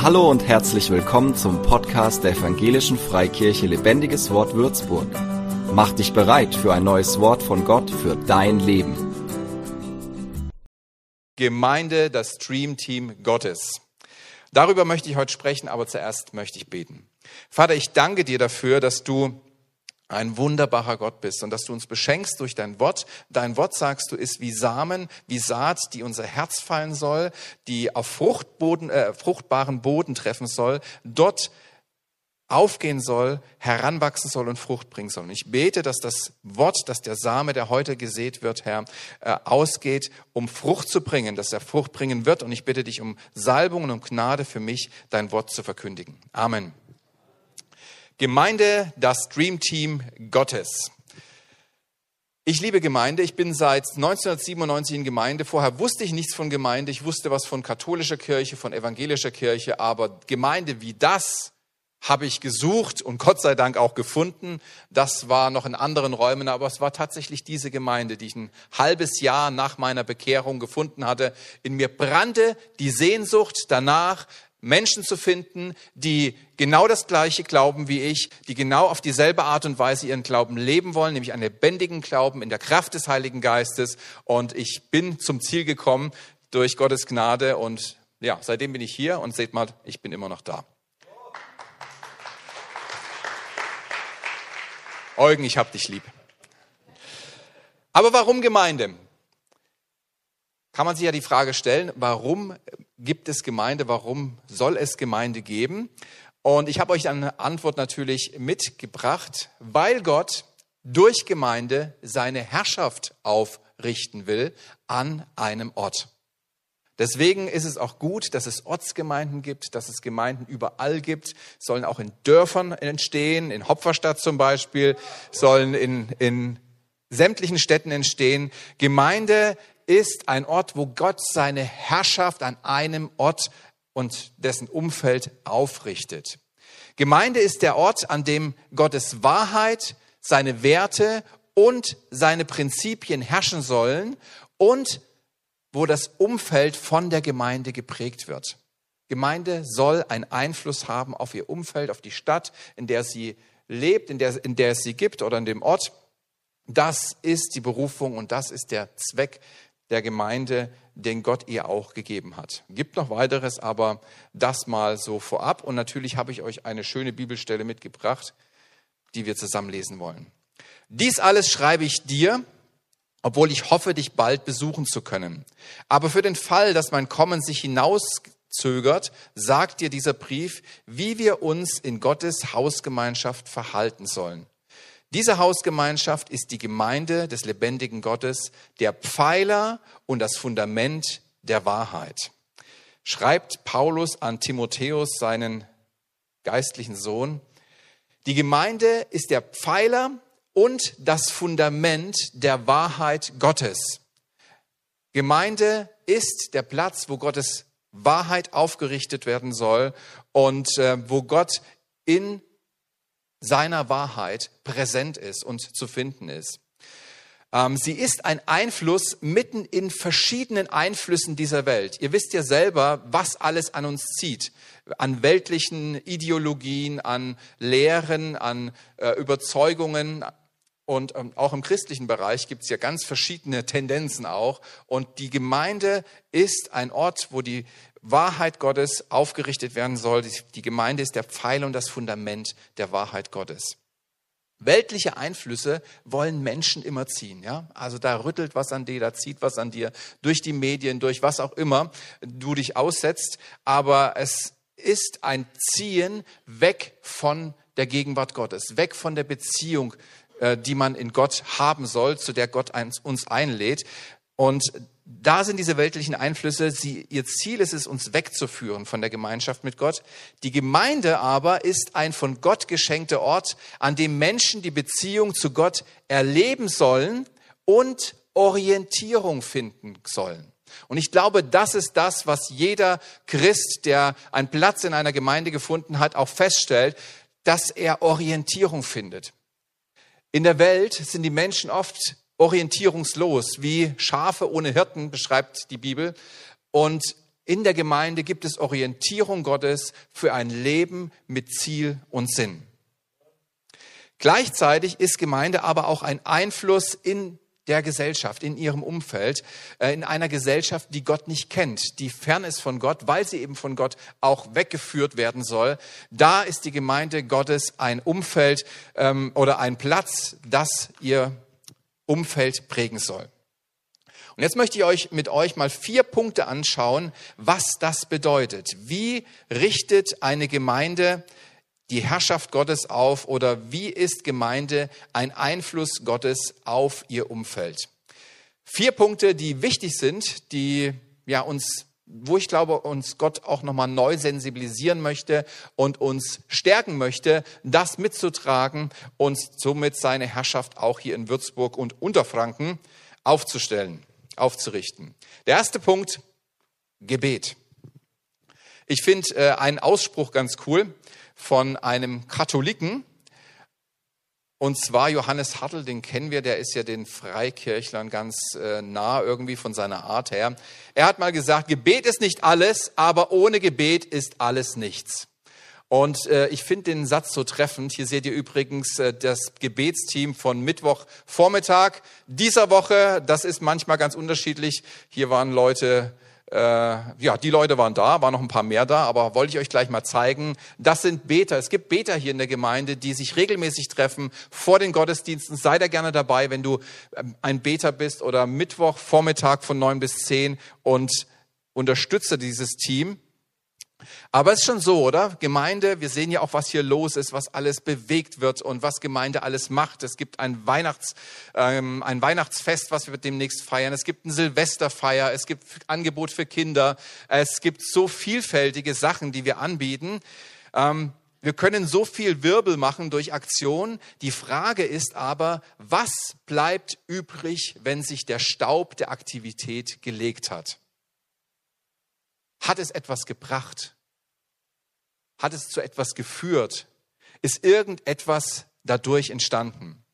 Hallo und herzlich willkommen zum Podcast der Evangelischen Freikirche Lebendiges Wort Würzburg. Mach dich bereit für ein neues Wort von Gott für dein Leben. Gemeinde, das Stream-Team Gottes. Darüber möchte ich heute sprechen, aber zuerst möchte ich beten. Vater, ich danke dir dafür, dass du ein wunderbarer Gott bist und dass du uns beschenkst durch dein Wort. Dein Wort, sagst du, ist wie Samen, wie Saat, die unser Herz fallen soll, die auf Fruchtboden, äh, fruchtbaren Boden treffen soll, dort aufgehen soll, heranwachsen soll und Frucht bringen soll. Und ich bete, dass das Wort, dass der Same, der heute gesät wird, Herr, äh, ausgeht, um Frucht zu bringen, dass er Frucht bringen wird. Und ich bitte dich um Salbung und um Gnade für mich, dein Wort zu verkündigen. Amen. Gemeinde, das Dream Team Gottes. Ich liebe Gemeinde. Ich bin seit 1997 in Gemeinde. Vorher wusste ich nichts von Gemeinde. Ich wusste was von katholischer Kirche, von evangelischer Kirche. Aber Gemeinde wie das habe ich gesucht und Gott sei Dank auch gefunden. Das war noch in anderen Räumen, aber es war tatsächlich diese Gemeinde, die ich ein halbes Jahr nach meiner Bekehrung gefunden hatte. In mir brannte die Sehnsucht danach, Menschen zu finden, die genau das Gleiche glauben wie ich, die genau auf dieselbe Art und Weise ihren Glauben leben wollen, nämlich einen lebendigen Glauben in der Kraft des Heiligen Geistes. Und ich bin zum Ziel gekommen durch Gottes Gnade und ja, seitdem bin ich hier und seht mal, ich bin immer noch da. Eugen, ich hab dich lieb. Aber warum Gemeinde? Kann man sich ja die Frage stellen, warum gibt es Gemeinde, warum soll es Gemeinde geben? Und ich habe euch eine Antwort natürlich mitgebracht, weil Gott durch Gemeinde seine Herrschaft aufrichten will an einem Ort. Deswegen ist es auch gut, dass es Ortsgemeinden gibt, dass es Gemeinden überall gibt, sollen auch in Dörfern entstehen, in Hopferstadt zum Beispiel, sollen in, in sämtlichen Städten entstehen. Gemeinde ist ein Ort, wo Gott seine Herrschaft an einem Ort und dessen Umfeld aufrichtet. Gemeinde ist der Ort, an dem Gottes Wahrheit, seine Werte und seine Prinzipien herrschen sollen und wo das Umfeld von der Gemeinde geprägt wird. Gemeinde soll einen Einfluss haben auf ihr Umfeld, auf die Stadt, in der sie lebt, in der, in der es sie gibt oder in dem Ort. Das ist die Berufung und das ist der Zweck der Gemeinde, den Gott ihr auch gegeben hat. Gibt noch weiteres, aber das mal so vorab. Und natürlich habe ich euch eine schöne Bibelstelle mitgebracht, die wir zusammen lesen wollen. Dies alles schreibe ich dir, obwohl ich hoffe, dich bald besuchen zu können. Aber für den Fall, dass mein Kommen sich hinauszögert, sagt dir dieser Brief, wie wir uns in Gottes Hausgemeinschaft verhalten sollen. Diese Hausgemeinschaft ist die Gemeinde des lebendigen Gottes, der Pfeiler und das Fundament der Wahrheit. Schreibt Paulus an Timotheus, seinen geistlichen Sohn. Die Gemeinde ist der Pfeiler und das Fundament der Wahrheit Gottes. Gemeinde ist der Platz, wo Gottes Wahrheit aufgerichtet werden soll und äh, wo Gott in seiner Wahrheit präsent ist und zu finden ist. Ähm, sie ist ein Einfluss mitten in verschiedenen Einflüssen dieser Welt. Ihr wisst ja selber, was alles an uns zieht. An weltlichen Ideologien, an Lehren, an äh, Überzeugungen. Und ähm, auch im christlichen Bereich gibt es ja ganz verschiedene Tendenzen auch. Und die Gemeinde ist ein Ort, wo die Wahrheit Gottes aufgerichtet werden soll. Die Gemeinde ist der Pfeil und das Fundament der Wahrheit Gottes. Weltliche Einflüsse wollen Menschen immer ziehen, ja? Also da rüttelt was an dir, da zieht was an dir, durch die Medien, durch was auch immer du dich aussetzt. Aber es ist ein Ziehen weg von der Gegenwart Gottes, weg von der Beziehung, die man in Gott haben soll, zu der Gott uns einlädt. Und da sind diese weltlichen Einflüsse, sie, ihr Ziel ist es, uns wegzuführen von der Gemeinschaft mit Gott. Die Gemeinde aber ist ein von Gott geschenkter Ort, an dem Menschen die Beziehung zu Gott erleben sollen und Orientierung finden sollen. Und ich glaube, das ist das, was jeder Christ, der einen Platz in einer Gemeinde gefunden hat, auch feststellt, dass er Orientierung findet. In der Welt sind die Menschen oft orientierungslos, wie Schafe ohne Hirten, beschreibt die Bibel. Und In der Gemeinde gibt es Orientierung Gottes für ein Leben mit Ziel und Sinn. Gleichzeitig ist Gemeinde aber auch ein Einfluss in der Gesellschaft, in ihrem Umfeld, äh, in einer Gesellschaft, die Gott nicht kennt, die fern ist von Gott, weil sie eben von Gott auch weggeführt werden soll. Da ist die Gemeinde Gottes ein Umfeld ähm, oder ein Platz, das ihr Umfeld prägen soll. Und jetzt möchte ich euch mit euch mal vier Punkte anschauen, was das bedeutet. Wie richtet eine Gemeinde die Herrschaft Gottes auf oder wie ist Gemeinde ein Einfluss Gottes auf ihr Umfeld? Vier Punkte, die wichtig sind, die ja uns wo ich glaube, uns Gott auch nochmal neu sensibilisieren möchte und uns stärken möchte, das mitzutragen und somit seine Herrschaft auch hier in Würzburg und Unterfranken aufzustellen, aufzurichten. Der erste Punkt, Gebet. Ich finde äh, einen Ausspruch ganz cool von einem Katholiken. Und zwar Johannes Hartl, den kennen wir, der ist ja den Freikirchlern ganz äh, nah irgendwie von seiner Art her. Er hat mal gesagt, Gebet ist nicht alles, aber ohne Gebet ist alles nichts. Und äh, ich finde den Satz so treffend. Hier seht ihr übrigens äh, das Gebetsteam von Mittwochvormittag dieser Woche. Das ist manchmal ganz unterschiedlich. Hier waren Leute äh, ja, die Leute waren da, waren noch ein paar mehr da, aber wollte ich euch gleich mal zeigen. Das sind Beter. Es gibt Beter hier in der Gemeinde, die sich regelmäßig treffen vor den Gottesdiensten. Sei da gerne dabei, wenn du ähm, ein Beter bist oder Mittwoch, Vormittag von neun bis zehn und unterstütze dieses Team. Aber es ist schon so, oder? Gemeinde, wir sehen ja auch, was hier los ist, was alles bewegt wird und was Gemeinde alles macht. Es gibt ein, Weihnachts, ähm, ein Weihnachtsfest, was wir demnächst feiern. Es gibt ein Silvesterfeier. Es gibt Angebot für Kinder. Es gibt so vielfältige Sachen, die wir anbieten. Ähm, wir können so viel Wirbel machen durch Aktion. Die Frage ist aber, was bleibt übrig, wenn sich der Staub der Aktivität gelegt hat? Hat es etwas gebracht? Hat es zu etwas geführt? Ist irgendetwas dadurch entstanden?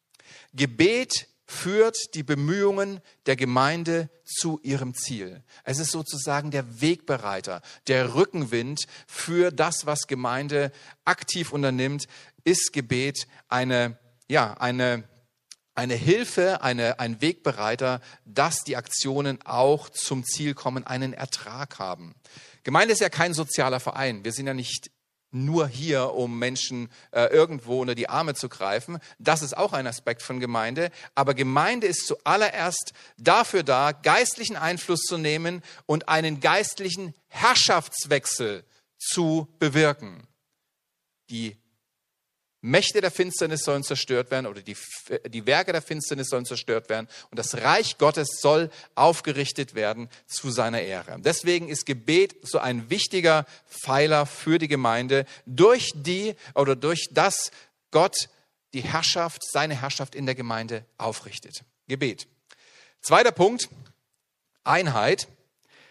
Gebet führt die Bemühungen der Gemeinde zu ihrem Ziel. Es ist sozusagen der Wegbereiter, der Rückenwind für das, was Gemeinde aktiv unternimmt, ist Gebet eine, ja, eine eine Hilfe, eine, ein Wegbereiter, dass die Aktionen auch zum Ziel kommen, einen Ertrag haben. Gemeinde ist ja kein sozialer Verein. Wir sind ja nicht nur hier, um Menschen äh, irgendwo unter die Arme zu greifen. Das ist auch ein Aspekt von Gemeinde. Aber Gemeinde ist zuallererst dafür da, geistlichen Einfluss zu nehmen und einen geistlichen Herrschaftswechsel zu bewirken. Die Mächte der Finsternis sollen zerstört werden oder die, die Werke der Finsternis sollen zerstört werden und das Reich Gottes soll aufgerichtet werden zu seiner Ehre. Deswegen ist Gebet so ein wichtiger Pfeiler für die Gemeinde, durch die oder durch das Gott die Herrschaft, seine Herrschaft in der Gemeinde aufrichtet. Gebet. Zweiter Punkt, Einheit,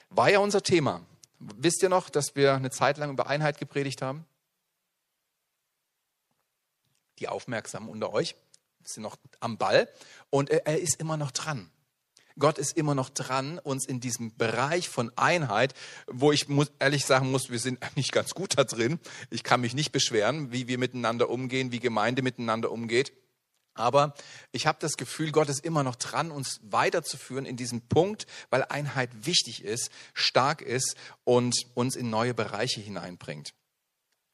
war ja unser Thema. Wisst ihr noch, dass wir eine Zeit lang über Einheit gepredigt haben? Die Aufmerksamen unter euch sind noch am Ball und er ist immer noch dran. Gott ist immer noch dran, uns in diesem Bereich von Einheit, wo ich muss, ehrlich sagen muss, wir sind eigentlich ganz gut da drin. Ich kann mich nicht beschweren, wie wir miteinander umgehen, wie Gemeinde miteinander umgeht. Aber ich habe das Gefühl, Gott ist immer noch dran, uns weiterzuführen in diesem Punkt, weil Einheit wichtig ist, stark ist und uns in neue Bereiche hineinbringt.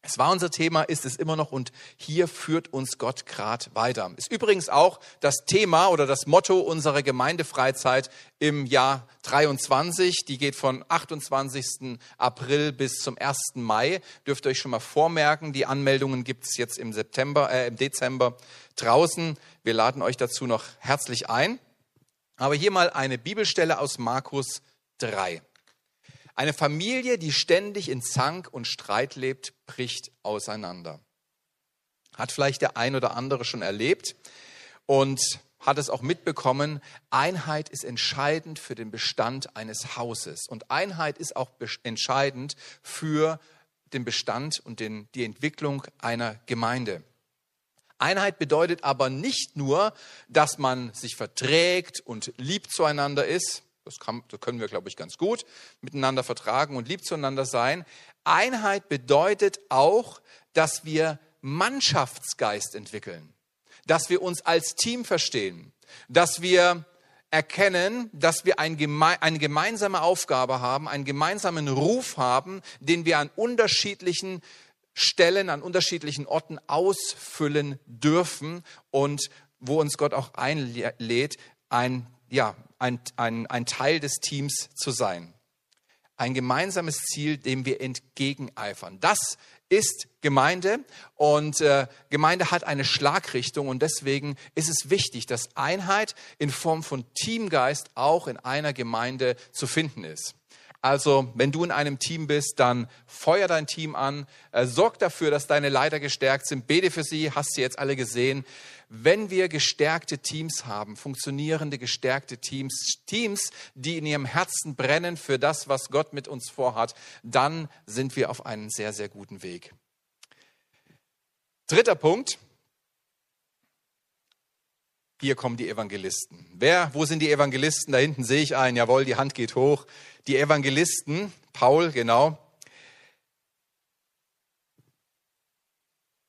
Es war unser Thema, ist es immer noch und hier führt uns Gott gerade weiter. Ist übrigens auch das Thema oder das Motto unserer Gemeindefreizeit im Jahr 23. Die geht von 28. April bis zum 1. Mai. Dürft ihr euch schon mal vormerken. Die Anmeldungen gibt es jetzt im September, äh, im Dezember draußen. Wir laden euch dazu noch herzlich ein. Aber hier mal eine Bibelstelle aus Markus 3. Eine Familie, die ständig in Zank und Streit lebt, bricht auseinander. Hat vielleicht der ein oder andere schon erlebt und hat es auch mitbekommen, Einheit ist entscheidend für den Bestand eines Hauses. Und Einheit ist auch entscheidend für den Bestand und den, die Entwicklung einer Gemeinde. Einheit bedeutet aber nicht nur, dass man sich verträgt und lieb zueinander ist, Das, kann, das können wir, glaube ich, ganz gut miteinander vertragen und lieb zueinander sein. Einheit bedeutet auch, dass wir Mannschaftsgeist entwickeln, dass wir uns als Team verstehen, dass wir erkennen, dass wir ein geme eine gemeinsame Aufgabe haben, einen gemeinsamen Ruf haben, den wir an unterschiedlichen Stellen, an unterschiedlichen Orten ausfüllen dürfen und wo uns Gott auch einlädt, ein, ja, ein, ein, ein Teil des Teams zu sein. Ein gemeinsames Ziel, dem wir entgegeneifern. Das ist Gemeinde und äh, Gemeinde hat eine Schlagrichtung und deswegen ist es wichtig, dass Einheit in Form von Teamgeist auch in einer Gemeinde zu finden ist. Also, wenn du in einem Team bist, dann feuer dein Team an, äh, sorg dafür, dass deine Leiter gestärkt sind, bete für sie, hast sie jetzt alle gesehen. Wenn wir gestärkte Teams haben, funktionierende gestärkte Teams, Teams, die in ihrem Herzen brennen für das, was Gott mit uns vorhat, dann sind wir auf einem sehr, sehr guten Weg. Dritter Punkt. Hier kommen die Evangelisten. Wer, wo sind die Evangelisten? Da hinten sehe ich einen. Jawohl, die Hand geht hoch die Evangelisten, Paul, genau.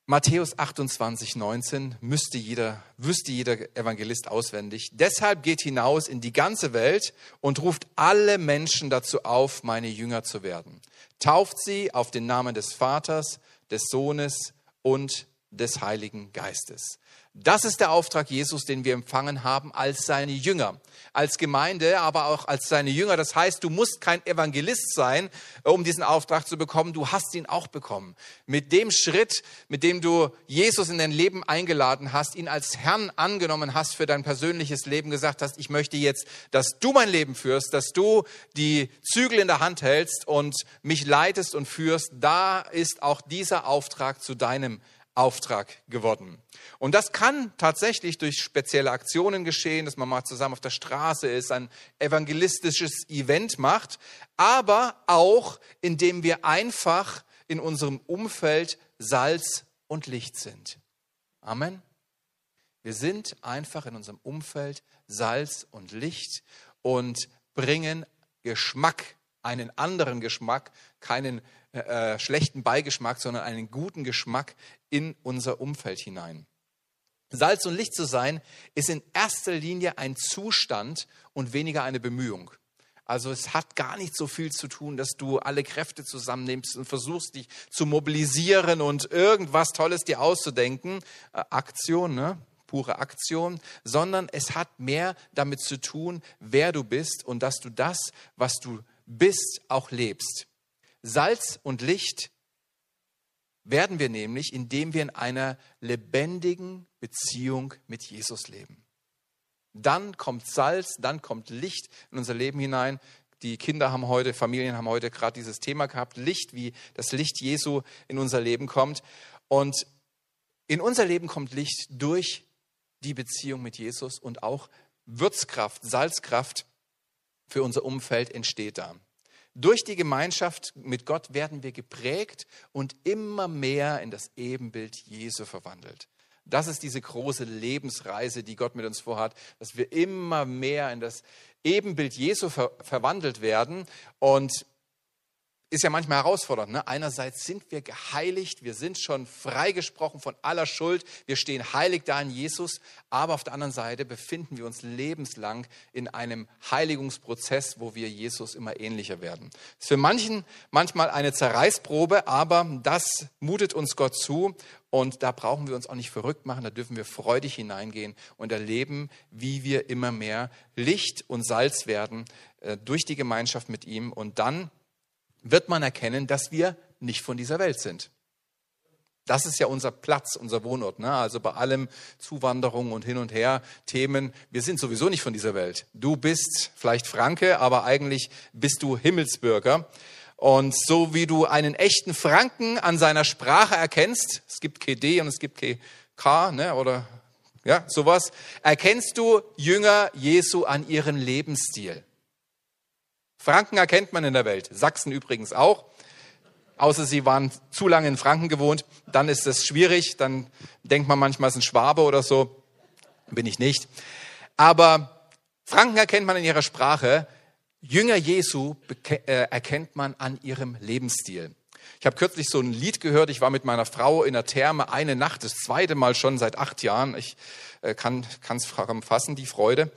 Matthäus 28, 19 müsste jeder, wüsste jeder Evangelist auswendig. Deshalb geht hinaus in die ganze Welt und ruft alle Menschen dazu auf, meine Jünger zu werden. Tauft sie auf den Namen des Vaters, des Sohnes und des Heiligen Geistes. Das ist der Auftrag Jesus, den wir empfangen haben als seine Jünger, als Gemeinde, aber auch als seine Jünger. Das heißt, du musst kein Evangelist sein, um diesen Auftrag zu bekommen. Du hast ihn auch bekommen. Mit dem Schritt, mit dem du Jesus in dein Leben eingeladen hast, ihn als Herrn angenommen hast für dein persönliches Leben, gesagt hast, ich möchte jetzt, dass du mein Leben führst, dass du die Zügel in der Hand hältst und mich leitest und führst, da ist auch dieser Auftrag zu deinem Auftrag geworden. Und das kann tatsächlich durch spezielle Aktionen geschehen, dass man mal zusammen auf der Straße ist, ein evangelistisches Event macht, aber auch indem wir einfach in unserem Umfeld Salz und Licht sind. Amen. Wir sind einfach in unserem Umfeld Salz und Licht und bringen Geschmack, einen anderen Geschmack, keinen äh, schlechten Beigeschmack, sondern einen guten Geschmack in unser Umfeld hinein. Salz und Licht zu sein, ist in erster Linie ein Zustand und weniger eine Bemühung. Also es hat gar nicht so viel zu tun, dass du alle Kräfte zusammennimmst und versuchst dich zu mobilisieren und irgendwas Tolles dir auszudenken. Äh, Aktion, ne? pure Aktion, sondern es hat mehr damit zu tun, wer du bist und dass du das, was du bist, auch lebst. Salz und Licht werden wir nämlich, indem wir in einer lebendigen Beziehung mit Jesus leben. Dann kommt Salz, dann kommt Licht in unser Leben hinein. Die Kinder haben heute, Familien haben heute gerade dieses Thema gehabt, Licht, wie das Licht Jesu in unser Leben kommt. Und in unser Leben kommt Licht durch die Beziehung mit Jesus und auch Würzkraft, Salzkraft für unser Umfeld entsteht da. Durch die Gemeinschaft mit Gott werden wir geprägt und immer mehr in das Ebenbild Jesu verwandelt. Das ist diese große Lebensreise, die Gott mit uns vorhat, dass wir immer mehr in das Ebenbild Jesu ver verwandelt werden. Und ist ja manchmal herausfordernd. Ne? Einerseits sind wir geheiligt, wir sind schon freigesprochen von aller Schuld, wir stehen heilig da in Jesus, aber auf der anderen Seite befinden wir uns lebenslang in einem Heiligungsprozess, wo wir Jesus immer ähnlicher werden. Ist für manchen manchmal eine Zerreißprobe, aber das mutet uns Gott zu und da brauchen wir uns auch nicht verrückt machen, da dürfen wir freudig hineingehen und erleben, wie wir immer mehr Licht und Salz werden äh, durch die Gemeinschaft mit ihm und dann wird man erkennen, dass wir nicht von dieser Welt sind. Das ist ja unser Platz, unser Wohnort. Ne? Also bei allem Zuwanderung und hin und her Themen, wir sind sowieso nicht von dieser Welt. Du bist vielleicht Franke, aber eigentlich bist du Himmelsbürger. Und so wie du einen echten Franken an seiner Sprache erkennst, es gibt KD und es gibt KK, ne? oder ja, sowas, erkennst du Jünger Jesu an ihren Lebensstil. Franken erkennt man in der Welt, Sachsen übrigens auch. Außer sie waren zu lange in Franken gewohnt, dann ist es schwierig, dann denkt man manchmal, es ist ein Schwabe oder so. Bin ich nicht. Aber Franken erkennt man in ihrer Sprache. Jünger Jesu äh, erkennt man an ihrem Lebensstil. Ich habe kürzlich so ein Lied gehört. Ich war mit meiner Frau in der Therme eine Nacht, das zweite Mal schon seit acht Jahren. Ich äh, kann es fassen, die Freude.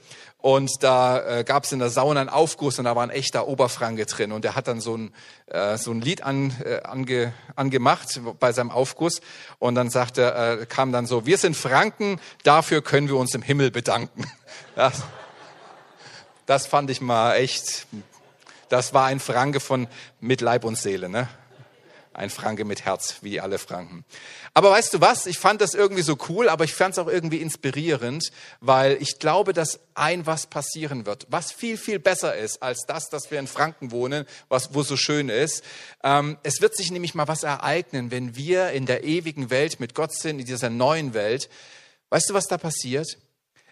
Und da äh, gab es in der Sauna einen Aufguss und da war ein echter Oberfranke drin. Und der hat dann so ein, äh, so ein Lied an, äh, ange, angemacht bei seinem Aufguss. Und dann sagte, äh, kam dann so, wir sind Franken, dafür können wir uns im Himmel bedanken. Das, das fand ich mal echt, das war ein Franke von mit Leib und Seele. Ne? Ein Franke mit Herz, wie alle Franken. Aber weißt du was? Ich fand das irgendwie so cool, aber ich fand es auch irgendwie inspirierend, weil ich glaube, dass ein was passieren wird, was viel, viel besser ist als das, dass wir in Franken wohnen, was, wo so schön ist. Ähm, es wird sich nämlich mal was ereignen, wenn wir in der ewigen Welt mit Gott sind, in dieser neuen Welt. Weißt du, was da passiert?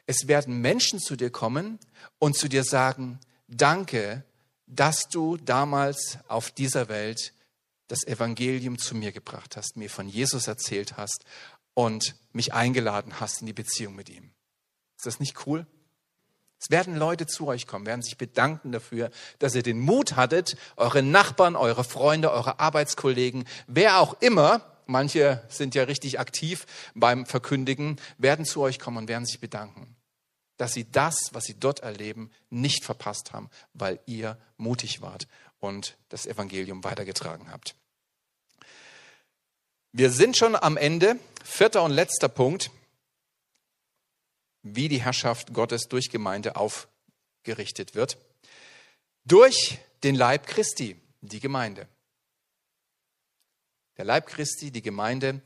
Es werden Menschen zu dir kommen und zu dir sagen, danke, dass du damals auf dieser Welt das Evangelium zu mir gebracht hast, mir von Jesus erzählt hast und mich eingeladen hast in die Beziehung mit ihm. Ist das nicht cool? Es werden Leute zu euch kommen, werden sich bedanken dafür, dass ihr den Mut hattet, eure Nachbarn, eure Freunde, eure Arbeitskollegen, wer auch immer, manche sind ja richtig aktiv beim Verkündigen, werden zu euch kommen und werden sich bedanken, dass sie das, was sie dort erleben, nicht verpasst haben, weil ihr mutig wart und das Evangelium weitergetragen habt. Wir sind schon am Ende. Vierter und letzter Punkt, wie die Herrschaft Gottes durch Gemeinde aufgerichtet wird. Durch den Leib Christi, die Gemeinde. Der Leib Christi, die Gemeinde,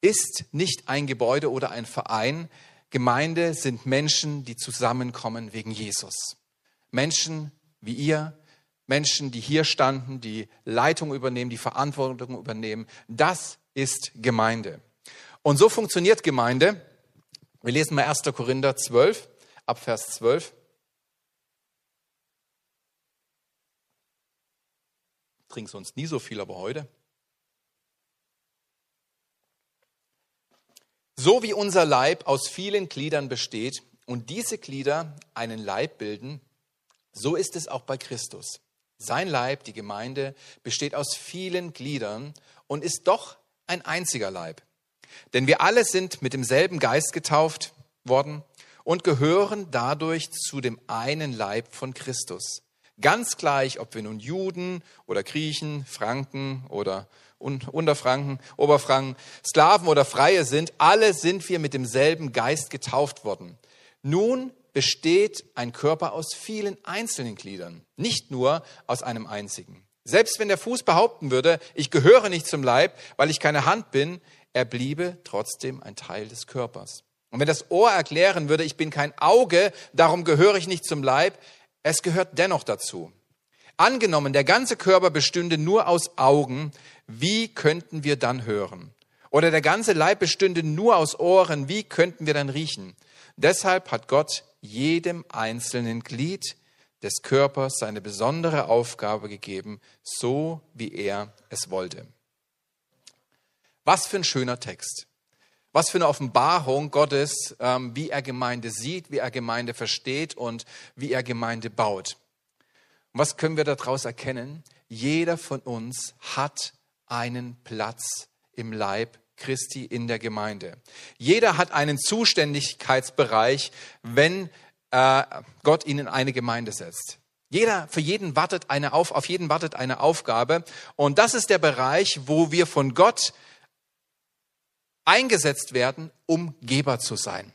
ist nicht ein Gebäude oder ein Verein. Gemeinde sind Menschen, die zusammenkommen wegen Jesus. Menschen wie ihr, Menschen, die hier standen, die Leitung übernehmen, die Verantwortung übernehmen. Das ist Gemeinde. Und so funktioniert Gemeinde. Wir lesen mal 1. Korinther 12, ab Vers 12. Trink sonst nie so viel, aber heute. So wie unser Leib aus vielen Gliedern besteht und diese Glieder einen Leib bilden, so ist es auch bei Christus. Sein Leib, die Gemeinde, besteht aus vielen Gliedern und ist doch ein einziger Leib. Denn wir alle sind mit demselben Geist getauft worden und gehören dadurch zu dem einen Leib von Christus. Ganz gleich, ob wir nun Juden oder Griechen, Franken oder Unterfranken, Oberfranken, Sklaven oder Freie sind, alle sind wir mit demselben Geist getauft worden. Nun besteht ein Körper aus vielen einzelnen Gliedern, nicht nur aus einem einzigen. Selbst wenn der Fuß behaupten würde, ich gehöre nicht zum Leib, weil ich keine Hand bin, er bliebe trotzdem ein Teil des Körpers. Und wenn das Ohr erklären würde, ich bin kein Auge, darum gehöre ich nicht zum Leib, es gehört dennoch dazu. Angenommen, der ganze Körper bestünde nur aus Augen, wie könnten wir dann hören? Oder der ganze Leib bestünde nur aus Ohren, wie könnten wir dann riechen? Deshalb hat Gott jedem einzelnen Glied des Körpers seine besondere Aufgabe gegeben, so wie er es wollte. Was für ein schöner Text. Was für eine Offenbarung Gottes, ähm, wie er Gemeinde sieht, wie er Gemeinde versteht und wie er Gemeinde baut. Und was können wir daraus erkennen? Jeder von uns hat einen Platz im Leib Christi in der Gemeinde. Jeder hat einen Zuständigkeitsbereich, wenn äh, Gott ihn in eine Gemeinde setzt. Jeder, für jeden wartet eine auf, auf jeden wartet eine Aufgabe. Und das ist der Bereich, wo wir von Gott eingesetzt werden, um Geber zu sein.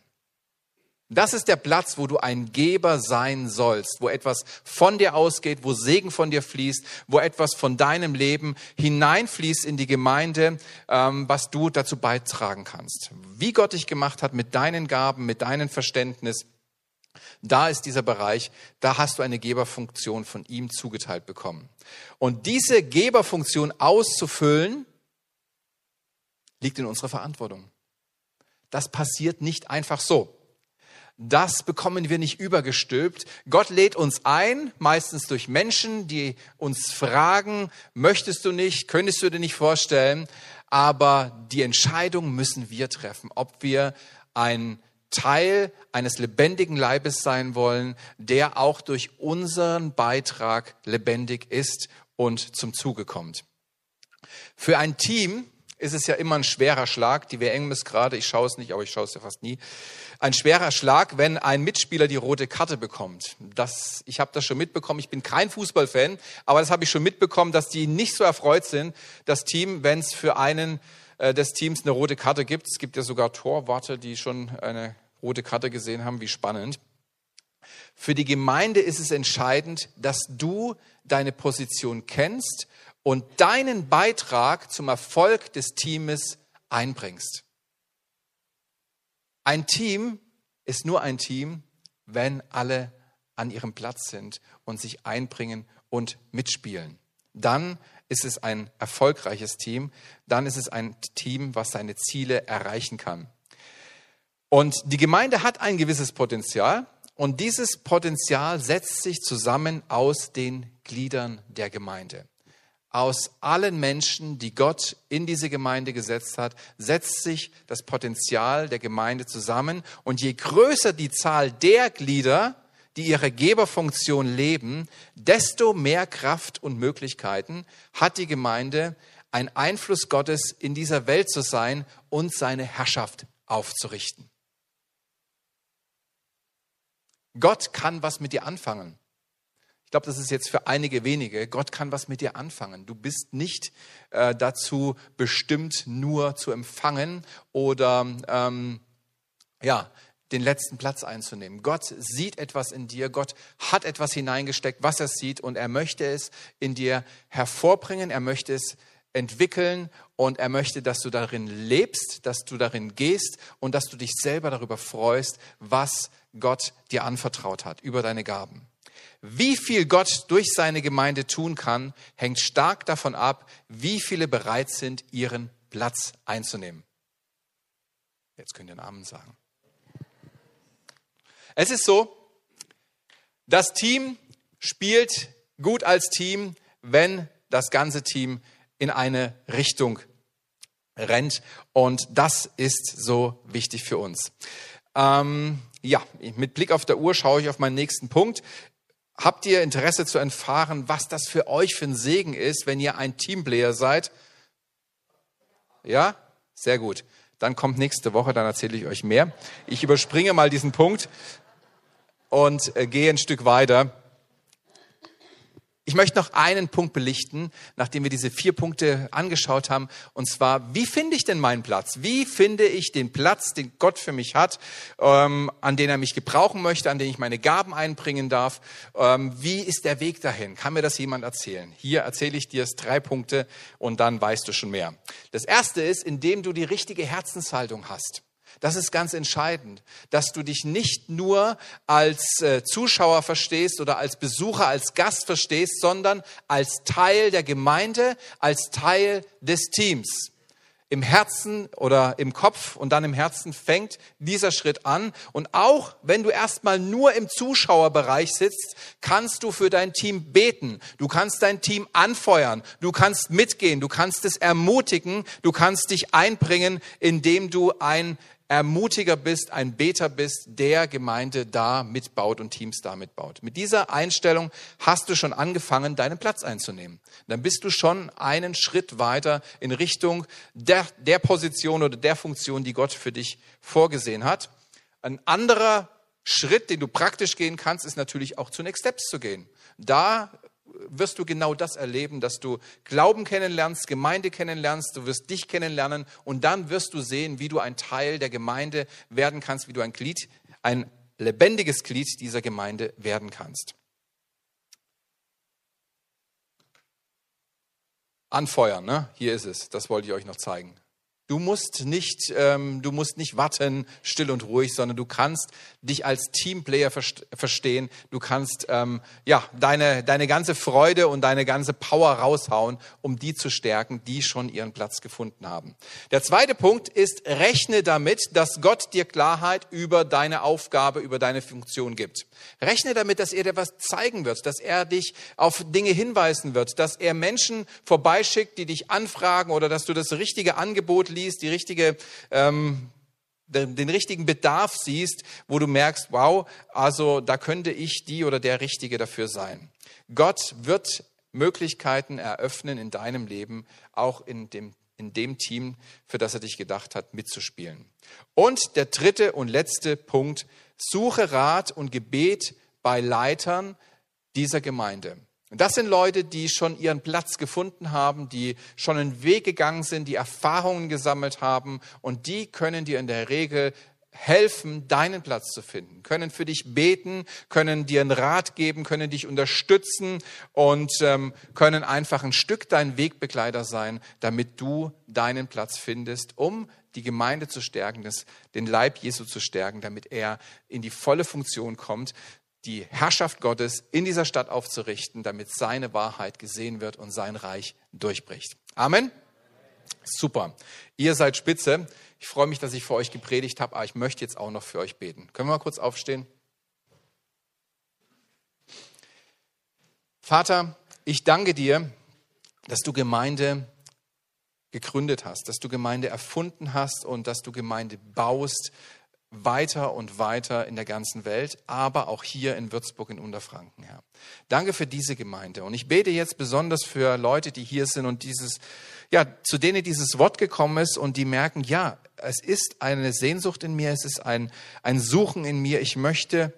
Das ist der Platz, wo du ein Geber sein sollst, wo etwas von dir ausgeht, wo Segen von dir fließt, wo etwas von deinem Leben hineinfließt in die Gemeinde, ähm, was du dazu beitragen kannst. Wie Gott dich gemacht hat mit deinen Gaben, mit deinem Verständnis, da ist dieser Bereich, da hast du eine Geberfunktion von ihm zugeteilt bekommen. Und diese Geberfunktion auszufüllen, liegt in unserer Verantwortung. Das passiert nicht einfach so. Das bekommen wir nicht übergestülpt. Gott lädt uns ein, meistens durch Menschen, die uns fragen, möchtest du nicht, könntest du dir nicht vorstellen, aber die Entscheidung müssen wir treffen, ob wir ein Teil eines lebendigen Leibes sein wollen, der auch durch unseren Beitrag lebendig ist und zum Zuge kommt. Für ein Team ist es ja immer ein schwerer Schlag. Die WM ist gerade, ich schaue es nicht, aber ich schaue es ja fast nie. Ein schwerer Schlag, wenn ein Mitspieler die rote Karte bekommt. Das, ich habe das schon mitbekommen. Ich bin kein Fußballfan, aber das habe ich schon mitbekommen, dass die nicht so erfreut sind, das Team, wenn es für einen äh, des Teams eine rote Karte gibt. Es gibt ja sogar Torwarte, die schon eine rote Karte gesehen haben. Wie spannend. Für die Gemeinde ist es entscheidend, dass du deine Position kennst und deinen Beitrag zum Erfolg des Teams einbringst. Ein Team ist nur ein Team, wenn alle an ihrem Platz sind und sich einbringen und mitspielen. Dann ist es ein erfolgreiches Team, dann ist es ein Team, was seine Ziele erreichen kann. Und die Gemeinde hat ein gewisses Potenzial und dieses Potenzial setzt sich zusammen aus den Gliedern der Gemeinde aus allen Menschen, die Gott in diese Gemeinde gesetzt hat, setzt sich das Potenzial der Gemeinde zusammen. Und je größer die Zahl der Glieder, die ihre Geberfunktion leben, desto mehr Kraft und Möglichkeiten hat die Gemeinde, ein Einfluss Gottes in dieser Welt zu sein und seine Herrschaft aufzurichten. Gott kann was mit dir anfangen. Ich glaube, das ist jetzt für einige wenige. Gott kann was mit dir anfangen. Du bist nicht äh, dazu bestimmt, nur zu empfangen oder ähm, ja, den letzten Platz einzunehmen. Gott sieht etwas in dir, Gott hat etwas hineingesteckt, was er sieht und er möchte es in dir hervorbringen, er möchte es entwickeln und er möchte, dass du darin lebst, dass du darin gehst und dass du dich selber darüber freust, was Gott dir anvertraut hat über deine Gaben. Wie viel Gott durch seine Gemeinde tun kann, hängt stark davon ab, wie viele bereit sind, ihren Platz einzunehmen. Jetzt könnt ihr einen Amen sagen. Es ist so, das Team spielt gut als Team, wenn das ganze Team in eine Richtung rennt. Und das ist so wichtig für uns. Ähm, ja, mit Blick auf der Uhr schaue ich auf meinen nächsten Punkt. Habt ihr Interesse zu erfahren, was das für euch für ein Segen ist, wenn ihr ein Teamplayer seid? Ja? Sehr gut. Dann kommt nächste Woche, dann erzähle ich euch mehr. Ich überspringe mal diesen Punkt und äh, gehe ein Stück weiter. Ich möchte noch einen Punkt belichten, nachdem wir diese vier Punkte angeschaut haben. Und zwar, wie finde ich denn meinen Platz? Wie finde ich den Platz, den Gott für mich hat, ähm, an den er mich gebrauchen möchte, an den ich meine Gaben einbringen darf? Ähm, wie ist der Weg dahin? Kann mir das jemand erzählen? Hier erzähle ich dir drei Punkte und dann weißt du schon mehr. Das erste ist, indem du die richtige Herzenshaltung hast. Das ist ganz entscheidend, dass du dich nicht nur als äh, Zuschauer verstehst oder als Besucher, als Gast verstehst, sondern als Teil der Gemeinde, als Teil des Teams. Im Herzen oder im Kopf und dann im Herzen fängt dieser Schritt an. Und auch wenn du erstmal nur im Zuschauerbereich sitzt, kannst du für dein Team beten. Du kannst dein Team anfeuern. Du kannst mitgehen. Du kannst es ermutigen. Du kannst dich einbringen, indem du ein Ermutiger bist, ein Beter bist, der Gemeinde da mitbaut und Teams da mitbaut. Mit dieser Einstellung hast du schon angefangen, deinen Platz einzunehmen. Dann bist du schon einen Schritt weiter in Richtung der, der Position oder der Funktion, die Gott für dich vorgesehen hat. Ein anderer Schritt, den du praktisch gehen kannst, ist natürlich auch zu Next Steps zu gehen. Da wirst du genau das erleben, dass du Glauben kennenlernst, Gemeinde kennenlernst, du wirst dich kennenlernen und dann wirst du sehen, wie du ein Teil der Gemeinde werden kannst, wie du ein Glied, ein lebendiges Glied dieser Gemeinde werden kannst. Anfeuern, ne? hier ist es, das wollte ich euch noch zeigen. Du musst nicht, ähm, du musst nicht warten, still und ruhig, sondern du kannst dich als Teamplayer verstehen. Du kannst ähm, ja deine deine ganze Freude und deine ganze Power raushauen, um die zu stärken, die schon ihren Platz gefunden haben. Der zweite Punkt ist: Rechne damit, dass Gott dir Klarheit über deine Aufgabe, über deine Funktion gibt. Rechne damit, dass er dir was zeigen wird, dass er dich auf Dinge hinweisen wird, dass er Menschen vorbeischickt, die dich anfragen oder dass du das richtige Angebot liest, die richtige, ähm, den, richtigen Bedarf siehst, wo du merkst, wow, also da könnte ich die oder der Richtige dafür sein. Gott wird Möglichkeiten eröffnen in deinem Leben, auch in dem, in dem Team, für das er dich gedacht hat, mitzuspielen. Und der dritte und letzte Punkt, suche Rat und Gebet bei Leitern dieser Gemeinde. Und das sind Leute, die schon ihren Platz gefunden haben, die schon einen Weg gegangen sind, die Erfahrungen gesammelt haben. Und die können dir in der Regel helfen, deinen Platz zu finden, können für dich beten, können dir einen Rat geben, können dich unterstützen und ähm, können einfach ein Stück dein Wegbegleiter sein, damit du deinen Platz findest, um die Gemeinde zu stärken, das, den Leib Jesu zu stärken, damit er in die volle Funktion kommt, die Herrschaft Gottes in dieser Stadt aufzurichten, damit seine Wahrheit gesehen wird und sein Reich durchbricht. Amen. Super. Ihr seid spitze. Ich freue mich, dass ich für euch gepredigt habe, aber ich möchte jetzt auch noch für euch beten. Können wir mal kurz aufstehen? Vater, ich danke dir, dass du Gemeinde gegründet hast, dass du Gemeinde erfunden hast und dass du Gemeinde baust weiter und weiter in der ganzen Welt, aber auch hier in Würzburg in Unterfranken, Herr. Danke für diese Gemeinde. Und ich bete jetzt besonders für Leute, die hier sind und dieses, ja, zu denen dieses Wort gekommen ist und die merken, ja, es ist eine Sehnsucht in mir, es ist ein, ein Suchen in mir. Ich möchte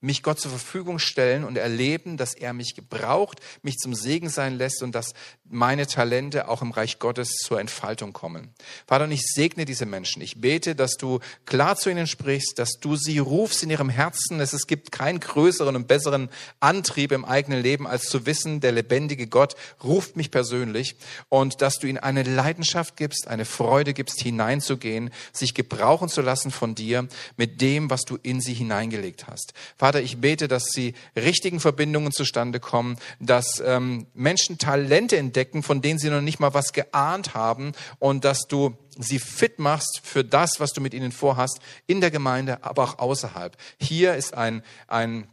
mich Gott zur Verfügung stellen und erleben, dass er mich gebraucht, mich zum Segen sein lässt und dass meine Talente auch im Reich Gottes zur Entfaltung kommen. Vater, und ich segne diese Menschen. Ich bete, dass du klar zu ihnen sprichst, dass du sie rufst in ihrem Herzen. Es gibt keinen größeren und besseren Antrieb im eigenen Leben, als zu wissen, der lebendige Gott ruft mich persönlich und dass du ihnen eine Leidenschaft gibst, eine Freude gibst, hineinzugehen, sich gebrauchen zu lassen von dir mit dem, was du in sie hineingelegt hast. Vater, ich bete, dass sie richtigen Verbindungen zustande kommen, dass ähm, Menschen Talente entdecken, von denen sie noch nicht mal was geahnt haben und dass du sie fit machst für das, was du mit ihnen vorhast, in der Gemeinde, aber auch außerhalb. Hier ist ein, ein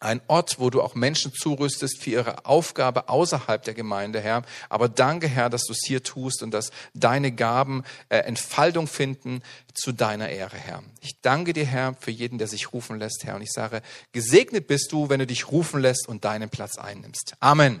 ein Ort, wo du auch Menschen zurüstest für ihre Aufgabe außerhalb der Gemeinde, Herr. Aber danke, Herr, dass du es hier tust und dass deine Gaben äh, Entfaltung finden zu deiner Ehre, Herr. Ich danke dir, Herr, für jeden, der sich rufen lässt, Herr. Und ich sage, gesegnet bist du, wenn du dich rufen lässt und deinen Platz einnimmst. Amen.